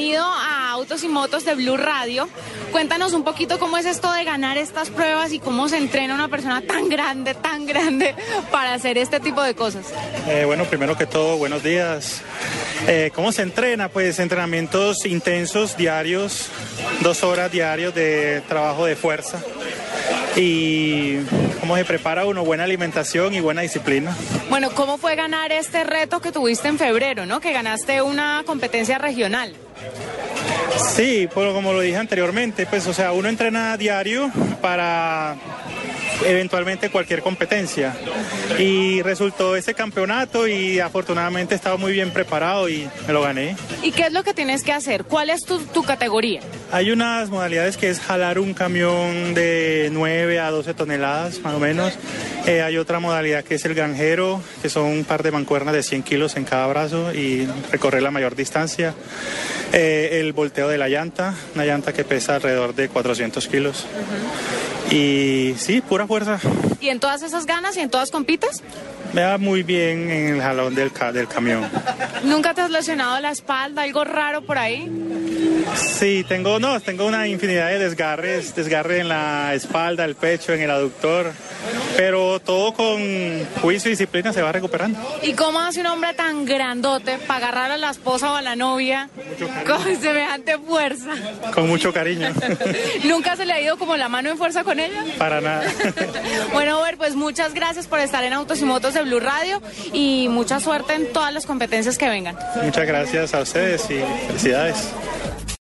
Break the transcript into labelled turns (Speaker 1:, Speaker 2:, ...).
Speaker 1: bienvenido a Autos y Motos de Blue Radio. Cuéntanos un poquito cómo es esto de ganar estas pruebas y cómo se entrena una persona tan grande, tan grande para hacer este tipo de cosas.
Speaker 2: Eh, bueno, primero que todo, buenos días. Eh, ¿Cómo se entrena? Pues entrenamientos intensos, diarios, dos horas diarios de trabajo de fuerza. Y cómo se prepara uno, buena alimentación y buena disciplina.
Speaker 1: Bueno, ¿cómo fue ganar este reto que tuviste en febrero, ¿no? Que ganaste una competencia regional.
Speaker 2: Sí, pues como lo dije anteriormente, pues o sea, uno entrena a diario para eventualmente cualquier competencia. Y resultó ese campeonato y afortunadamente estaba muy bien preparado y me lo gané.
Speaker 1: ¿Y qué es lo que tienes que hacer? ¿Cuál es tu, tu categoría?
Speaker 2: Hay unas modalidades que es jalar un camión de 9 a 12 toneladas más o menos. Eh, hay otra modalidad que es el granjero, que son un par de mancuernas de 100 kilos en cada brazo y recorrer la mayor distancia. Eh, el volteo de la llanta, una llanta que pesa alrededor de 400 kilos. Y sí, pura fuerza.
Speaker 1: ¿Y en todas esas ganas y en todas compites?
Speaker 2: Me da muy bien en el jalón del, ca- del camión.
Speaker 1: ¿Nunca te has lesionado la espalda? ¿Algo raro por ahí?
Speaker 2: Sí, tengo, no, tengo una infinidad de desgarres, desgarre en la espalda, el pecho, en el aductor, pero todo con juicio y disciplina se va recuperando.
Speaker 1: ¿Y cómo hace un hombre tan grandote para agarrar a la esposa o a la novia con semejante fuerza?
Speaker 2: Con mucho cariño.
Speaker 1: ¿Nunca se le ha ido como la mano en fuerza con ella?
Speaker 2: Para nada.
Speaker 1: Bueno, Ver, pues muchas gracias por estar en Autos y Motos de Blue Radio y mucha suerte en todas las competencias que vengan.
Speaker 2: Muchas gracias a ustedes y felicidades.